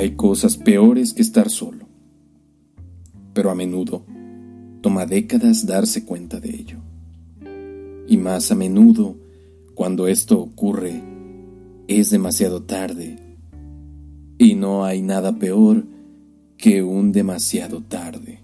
Hay cosas peores que estar solo, pero a menudo toma décadas darse cuenta de ello. Y más a menudo, cuando esto ocurre, es demasiado tarde y no hay nada peor que un demasiado tarde.